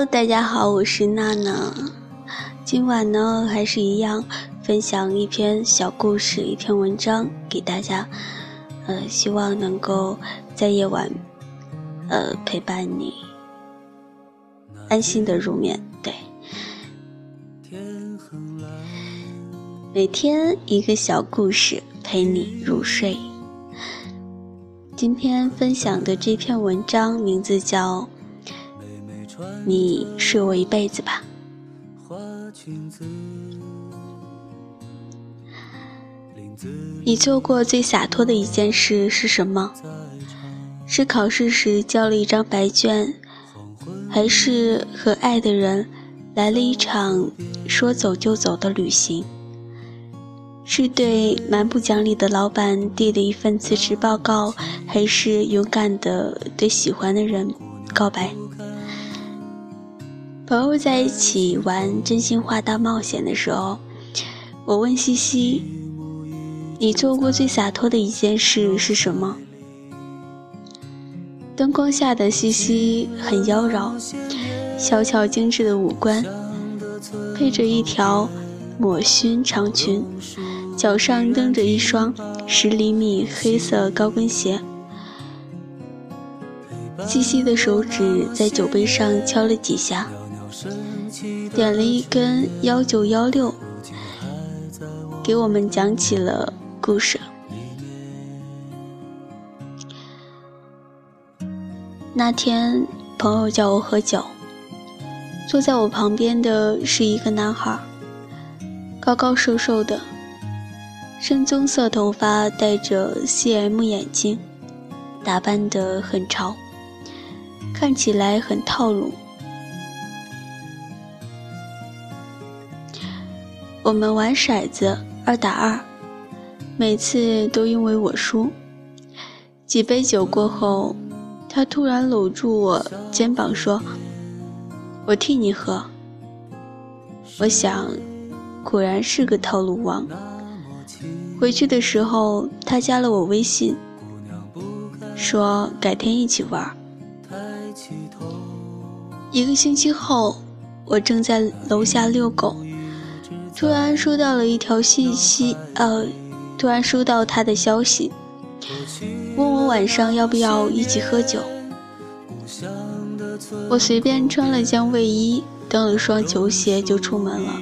Hello，大家好，我是娜娜。今晚呢，还是一样分享一篇小故事，一篇文章给大家。呃，希望能够在夜晚，呃，陪伴你，安心的入眠。对，每天一个小故事陪你入睡。今天分享的这篇文章名字叫。你睡我一辈子吧。你做过最洒脱的一件事是什么？是考试时交了一张白卷，还是和爱的人来了一场说走就走的旅行？是对蛮不讲理的老板递的一份辞职报告，还是勇敢的对喜欢的人告白？朋友在一起玩真心话大冒险的时候，我问西西：“你做过最洒脱的一件事是什么？”灯光下的西西很妖娆，小巧精致的五官，配着一条抹熏长裙，脚上蹬着一双十厘米黑色高跟鞋。西西的手指在酒杯上敲了几下。点了一根幺九幺六，给我们讲起了故事。那天，朋友叫我喝酒，坐在我旁边的是一个男孩，高高瘦瘦的，深棕色头发，戴着 CM 眼镜，打扮得很潮，看起来很套路。我们玩骰子，二打二，每次都因为我输。几杯酒过后，他突然搂住我肩膀说：“我替你喝。”我想，果然是个套路王。回去的时候，他加了我微信，说改天一起玩。一个星期后，我正在楼下遛狗。突然收到了一条信息，呃，突然收到他的消息，问我晚上要不要一起喝酒。我随便穿了件卫衣，蹬了双球鞋就出门了。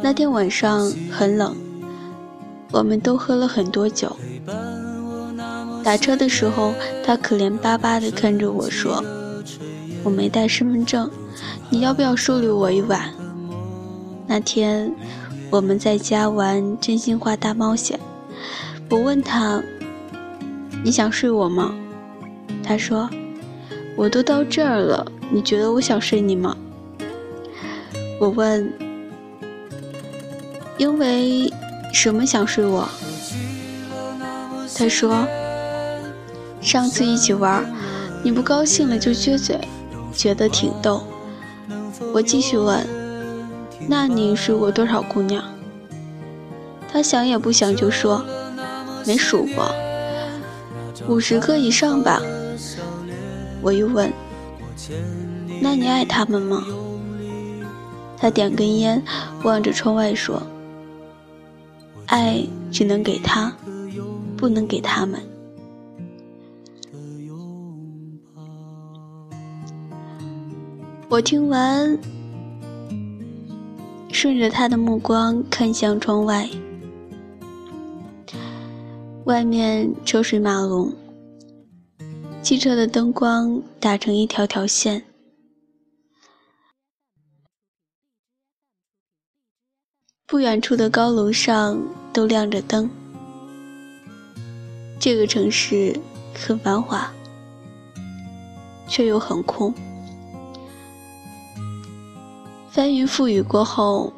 那天晚上很冷，我们都喝了很多酒。打车的时候，他可怜巴巴地看着我说：“我没带身份证，你要不要收留我一晚？”那天，我们在家玩真心话大冒险。我问他：“你想睡我吗？”他说：“我都到这儿了，你觉得我想睡你吗？”我问：“因为什么想睡我？”他说：“上次一起玩，你不高兴了就撅嘴，觉得挺逗。”我继续问。那你睡过多少姑娘？他想也不想就说：“没数过，五十个以上吧。”我又问：“那你爱他们吗？”他点根烟，望着窗外说：“爱只能给他，不能给他们。”我听完。顺着他的目光看向窗外，外面车水马龙，汽车的灯光打成一条条线，不远处的高楼上都亮着灯。这个城市很繁华，却又很空。翻云覆雨过后，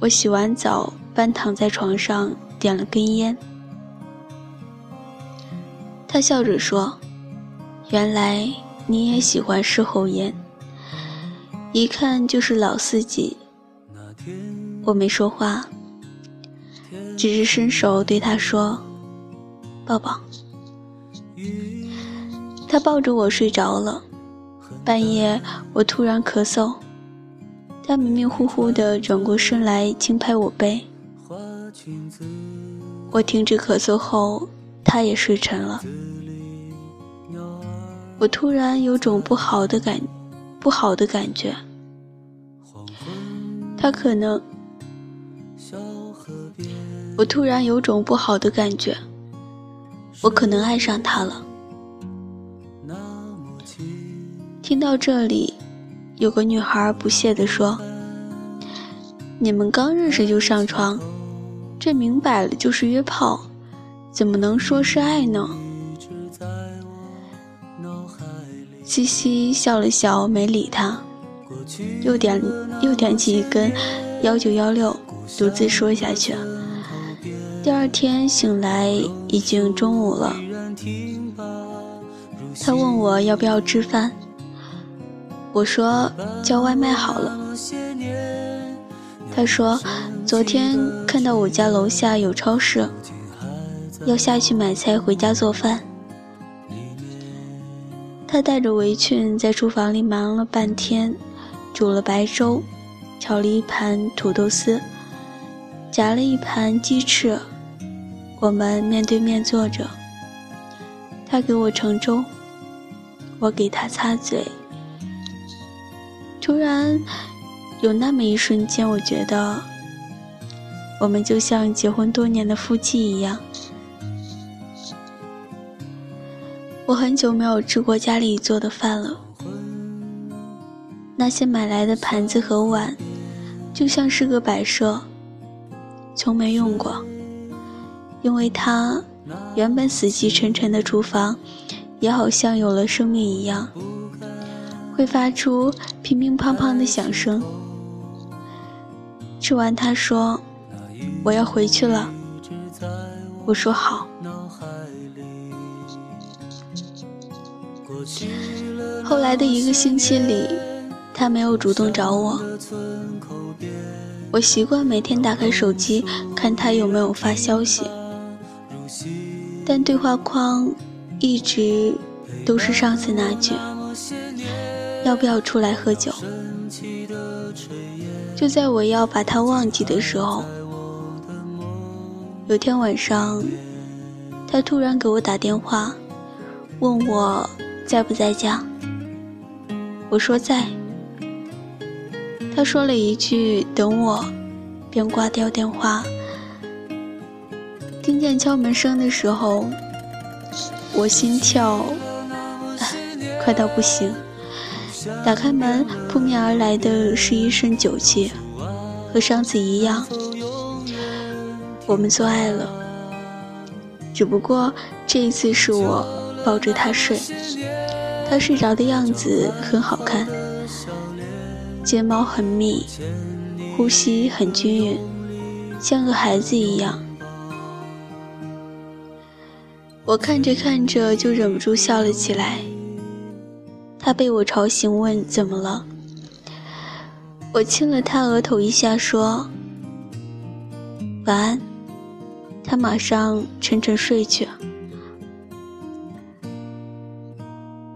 我洗完澡，半躺在床上，点了根烟。他笑着说：“原来你也喜欢事后烟，一看就是老司机。”我没说话，只是伸手对他说：“抱抱。”他抱着我睡着了。半夜我突然咳嗽，他迷迷糊糊地转过身来轻拍我背。我停止咳嗽后，他也睡沉了。我突然有种不好的感，不好的感觉。他可能，我突然有种不好的感觉，我可能爱上他了。听到这里，有个女孩不屑地说：“你们刚认识就上床，这明摆了就是约炮，怎么能说是爱呢？”西西笑了笑，没理他，又点又点起一根幺九幺六，独自说下去。第二天醒来已经中午了，他问我要不要吃饭。我说叫外卖好了。他说昨天看到我家楼下有超市，要下去买菜回家做饭。他带着围裙在厨房里忙了半天，煮了白粥，炒了一盘土豆丝，夹了一盘鸡翅。我们面对面坐着，他给我盛粥，我给他擦嘴。突然，有那么一瞬间，我觉得我们就像结婚多年的夫妻一样。我很久没有吃过家里做的饭了，那些买来的盘子和碗，就像是个摆设，从没用过。因为它原本死气沉沉的厨房，也好像有了生命一样。会发出乒乒乓乓的响声。吃完，他说：“我要回去了。”我说：“好。”后来的一个星期里，他没有主动找我。我习惯每天打开手机看他有没有发消息，但对话框一直都是上次那句。要不要出来喝酒？就在我要把他忘记的时候，有天晚上，他突然给我打电话，问我在不在家。我说在。他说了一句“等我”，便挂掉电话。听见敲门声的时候，我心跳快到不行。打开门，扑面而来的是一身酒气，和上次一样。我们做爱了，只不过这一次是我抱着他睡，他睡着的样子很好看，睫毛很密，呼吸很均匀，像个孩子一样。我看着看着就忍不住笑了起来。他被我吵醒，问怎么了。我亲了他额头一下，说：“晚安。”他马上沉沉睡去。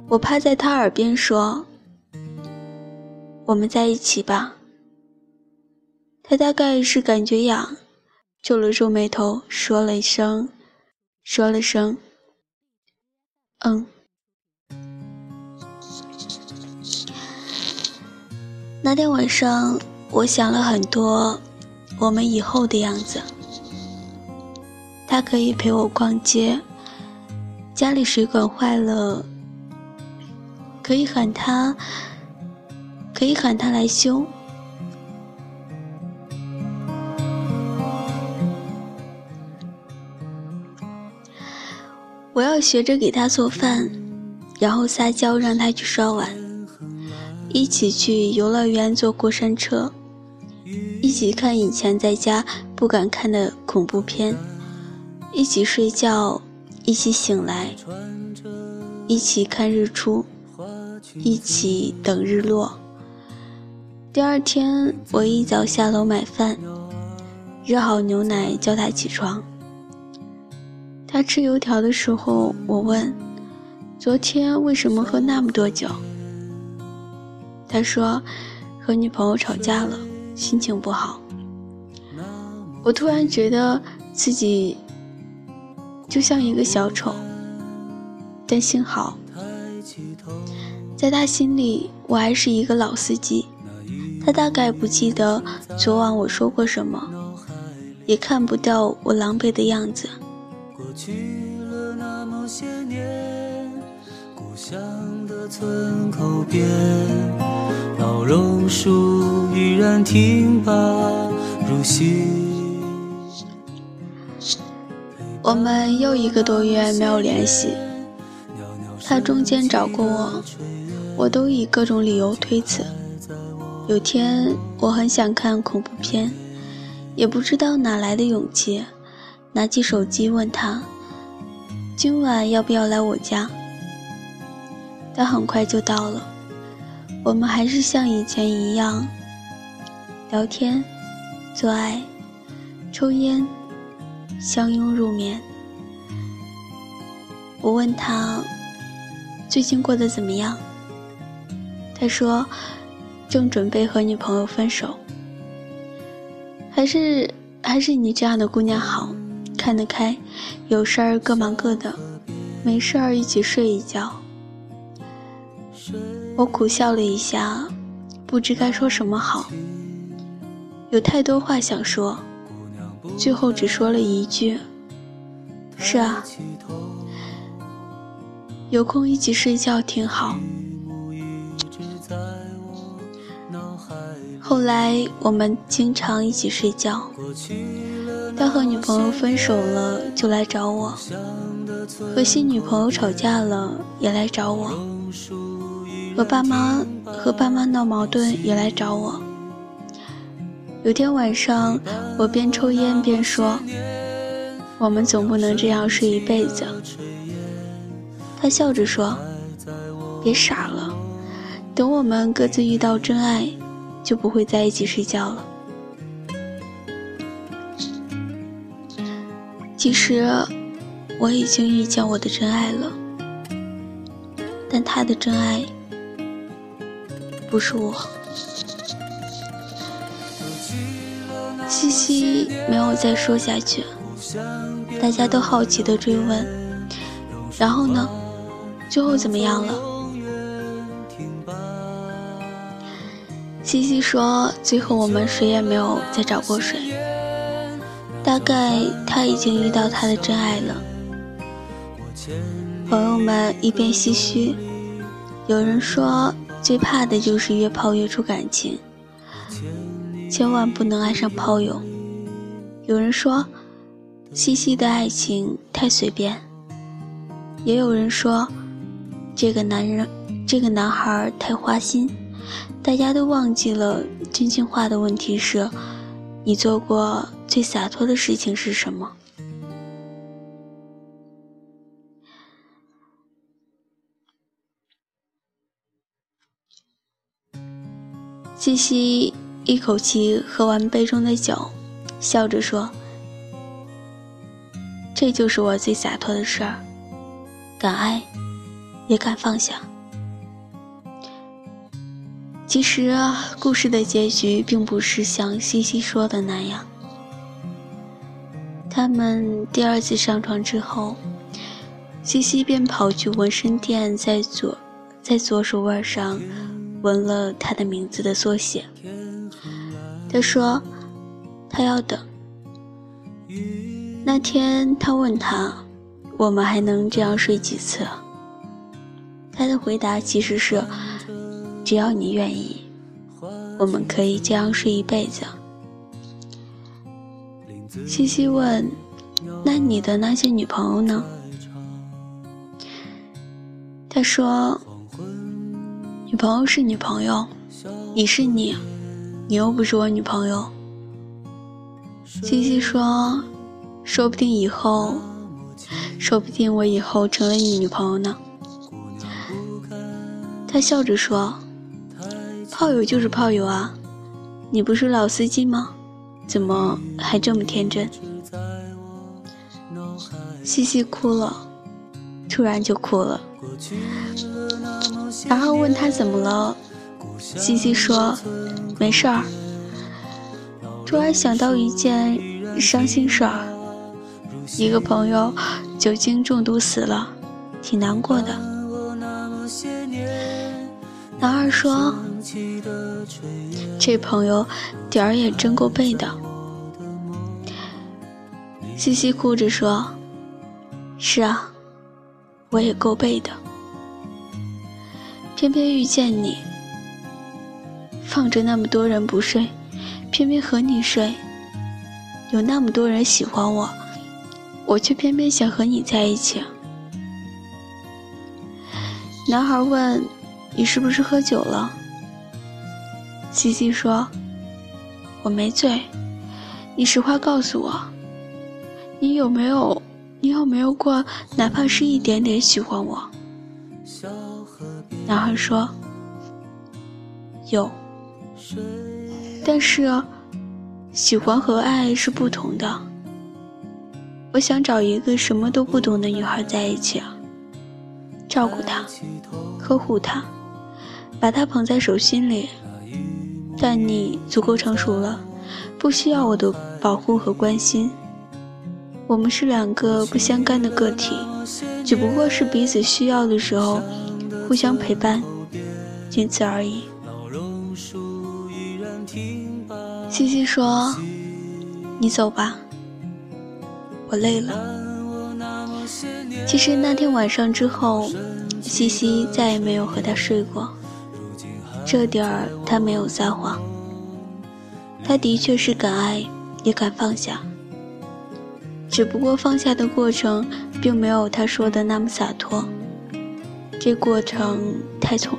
我趴在他耳边说：“我们在一起吧。”他大概是感觉痒，皱了皱眉头，说了一声：“说了声，嗯。”那天晚上，我想了很多，我们以后的样子。他可以陪我逛街，家里水管坏了，可以喊他，可以喊他来修。我要学着给他做饭，然后撒娇让他去刷碗。一起去游乐园坐过山车，一起看以前在家不敢看的恐怖片，一起睡觉，一起醒来，一起看日出，一起等日落。第二天，我一早下楼买饭，热好牛奶叫他起床。他吃油条的时候，我问：“昨天为什么喝那么多酒？”他说和女朋友吵架了，心情不好。我突然觉得自己就像一个小丑，但幸好，在他心里我还是一个老司机。他大概不记得昨晚我说过什么，也看不到我狼狈的样子。过去了那么些年，故乡的村口边，老榕树依然挺拔如昔。我们又一个多月没有联系，他中间找过我，我都以各种理由推辞。有天我很想看恐怖片，也不知道哪来的勇气，拿起手机问他：“今晚要不要来我家？”他很快就到了，我们还是像以前一样聊天、做爱、抽烟。相拥入眠。我问他最近过得怎么样，他说正准备和女朋友分手。还是还是你这样的姑娘好，看得开，有事儿各忙各的，没事儿一起睡一觉。我苦笑了一下，不知该说什么好，有太多话想说。最后只说了一句：“是啊，有空一起睡觉挺好。”后来我们经常一起睡觉。他和女朋友分手了就来找我，和新女朋友吵架了也来找我，和爸妈和爸妈闹矛盾也来找我。有天晚上，我边抽烟边说：“我们总不能这样睡一辈子。”他笑着说：“别傻了，等我们各自遇到真爱，就不会在一起睡觉了。”其实，我已经遇见我的真爱了，但他的真爱不是我。西西没有再说下去，大家都好奇的追问：“然后呢？最后怎么样了？”西西说：“最后我们谁也没有再找过谁，大概他已经遇到他的真爱了。”朋友们一边唏嘘，有人说：“最怕的就是越泡越出感情。”千万不能爱上炮友。有人说，西西的爱情太随便。也有人说，这个男人，这个男孩太花心。大家都忘记了真心话的问题是：你做过最洒脱的事情是什么？西西。一口气喝完杯中的酒，笑着说：“这就是我最洒脱的事儿，敢爱，也敢放下。”其实啊，故事的结局并不是像西西说的那样。他们第二次上床之后，西西便跑去纹身店，在左在左手腕上纹了他的名字的缩写。他说：“他要等。”那天他问他：“我们还能这样睡几次？”他的回答其实是：“只要你愿意，我们可以这样睡一辈子。”西西问：“那你的那些女朋友呢？”他说：“女朋友是女朋友，你是你。”你又不是我女朋友，西西说：“说不定以后，说不定我以后成了你女朋友呢。”他笑着说：“炮友就是炮友啊，你不是老司机吗？怎么还这么天真？”西西哭了，突然就哭了，然后问他怎么了。西西说：“没事儿。”突然想到一件伤心事儿，一个朋友酒精中毒死了，挺难过的。男二说：“这朋友点儿也真够背的。”西西哭着说：“是啊，我也够背的。偏偏遇见你，放着那么多人不睡。”偏偏和你睡，有那么多人喜欢我，我却偏偏想和你在一起。男孩问：“你是不是喝酒了？”西西说：“我没醉。”你实话告诉我，你有没有，你有没有过哪怕是一点点喜欢我？男孩说：“有。”但是，喜欢和爱是不同的。我想找一个什么都不懂的女孩在一起，照顾她，呵护她，把她捧在手心里。但你足够成熟了，不需要我的保护和关心。我们是两个不相干的个体，只不过是彼此需要的时候互相陪伴，仅此而已。西西说：“你走吧，我累了。”其实那天晚上之后，西西再也没有和他睡过。这点儿他没有撒谎，他的确是敢爱也敢放下，只不过放下的过程并没有他说的那么洒脱。这过程太痛，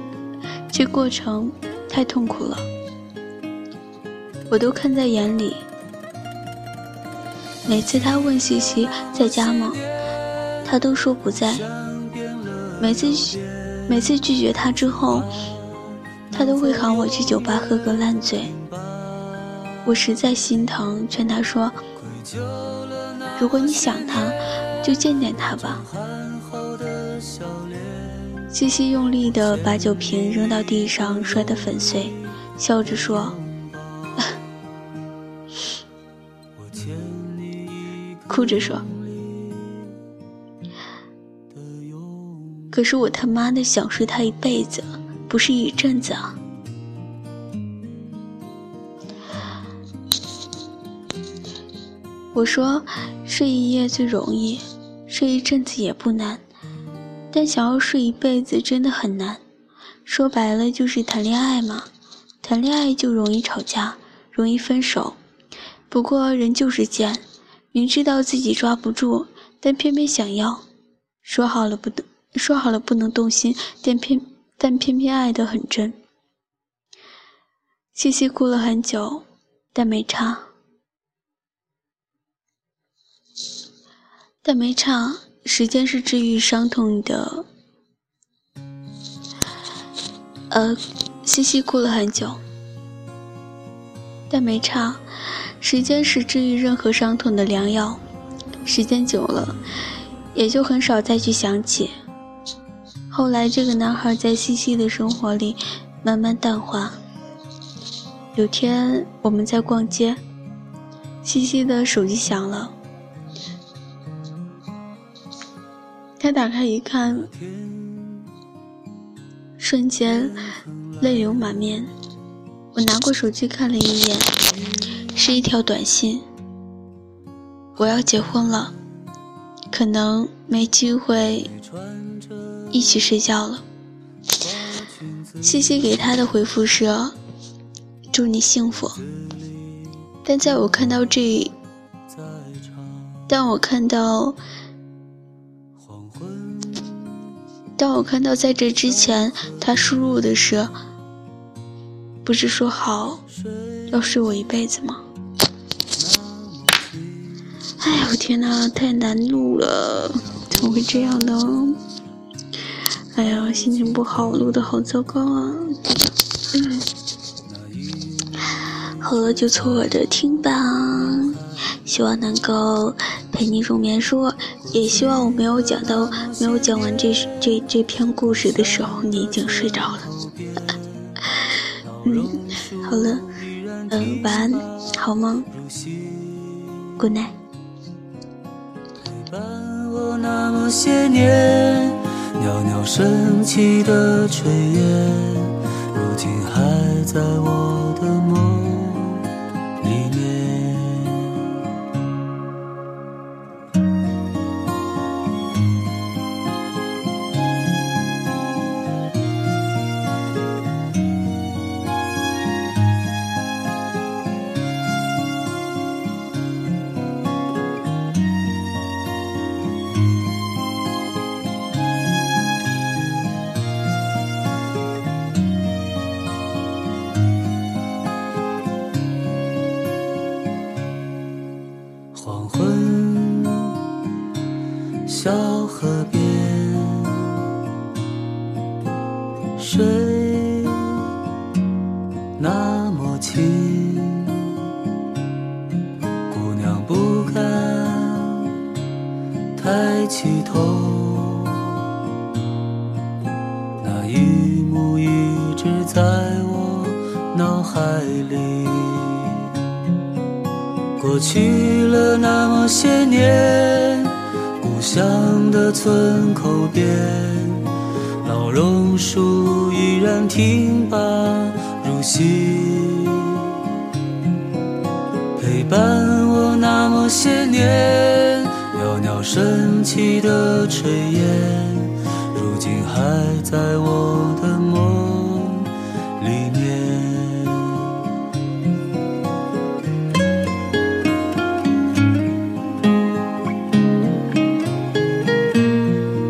这过程太痛苦了。我都看在眼里。每次他问西西在家吗，他都说不在。每次每次拒绝他之后，他都会喊我去酒吧喝个烂醉。我实在心疼，劝他说：“如果你想他，就见见他吧。”西西用力地把酒瓶扔到地上，摔得粉碎，笑着说。哭着说：“可是我他妈的想睡他一辈子，不是一阵子啊！”我说：“睡一夜最容易，睡一阵子也不难，但想要睡一辈子真的很难。说白了就是谈恋爱嘛，谈恋爱就容易吵架，容易分手。不过人就是贱。”明知道自己抓不住，但偏偏想要。说好了不能，说好了不能动心，但偏但偏偏爱得很真。西西哭了很久，但没唱。但没唱。时间是治愈伤痛的。呃，西西哭了很久，但没唱。时间是治愈任何伤痛的良药，时间久了，也就很少再去想起。后来，这个男孩在西西的生活里慢慢淡化。有天，我们在逛街，西西的手机响了，打开一看，瞬间泪流满面。我拿过手机看了一眼。是一条短信。我要结婚了，可能没机会一起睡觉了。西西给他的回复是：祝你幸福。但在我看到这，但我看到，当我看到在这之前他输入的是，不是说好要睡我一辈子吗？哎呀，我天哪，太难录了，怎么会这样呢？哎呀，心情不好，录的好糟糕啊！嗯，好了，就凑合着听吧。希望能够陪你入眠，说也希望我没有讲到，没有讲完这这这篇故事的时候，你已经睡着了。嗯，好了，嗯，晚安，好梦，Good night。过那么些年袅袅升起的炊烟，如今还在我的梦在我脑海里。过去了那么些年。故乡的村口边，老榕树依然挺拔如昔，陪伴我那么些年。袅袅升起的炊烟，如今还在我的梦。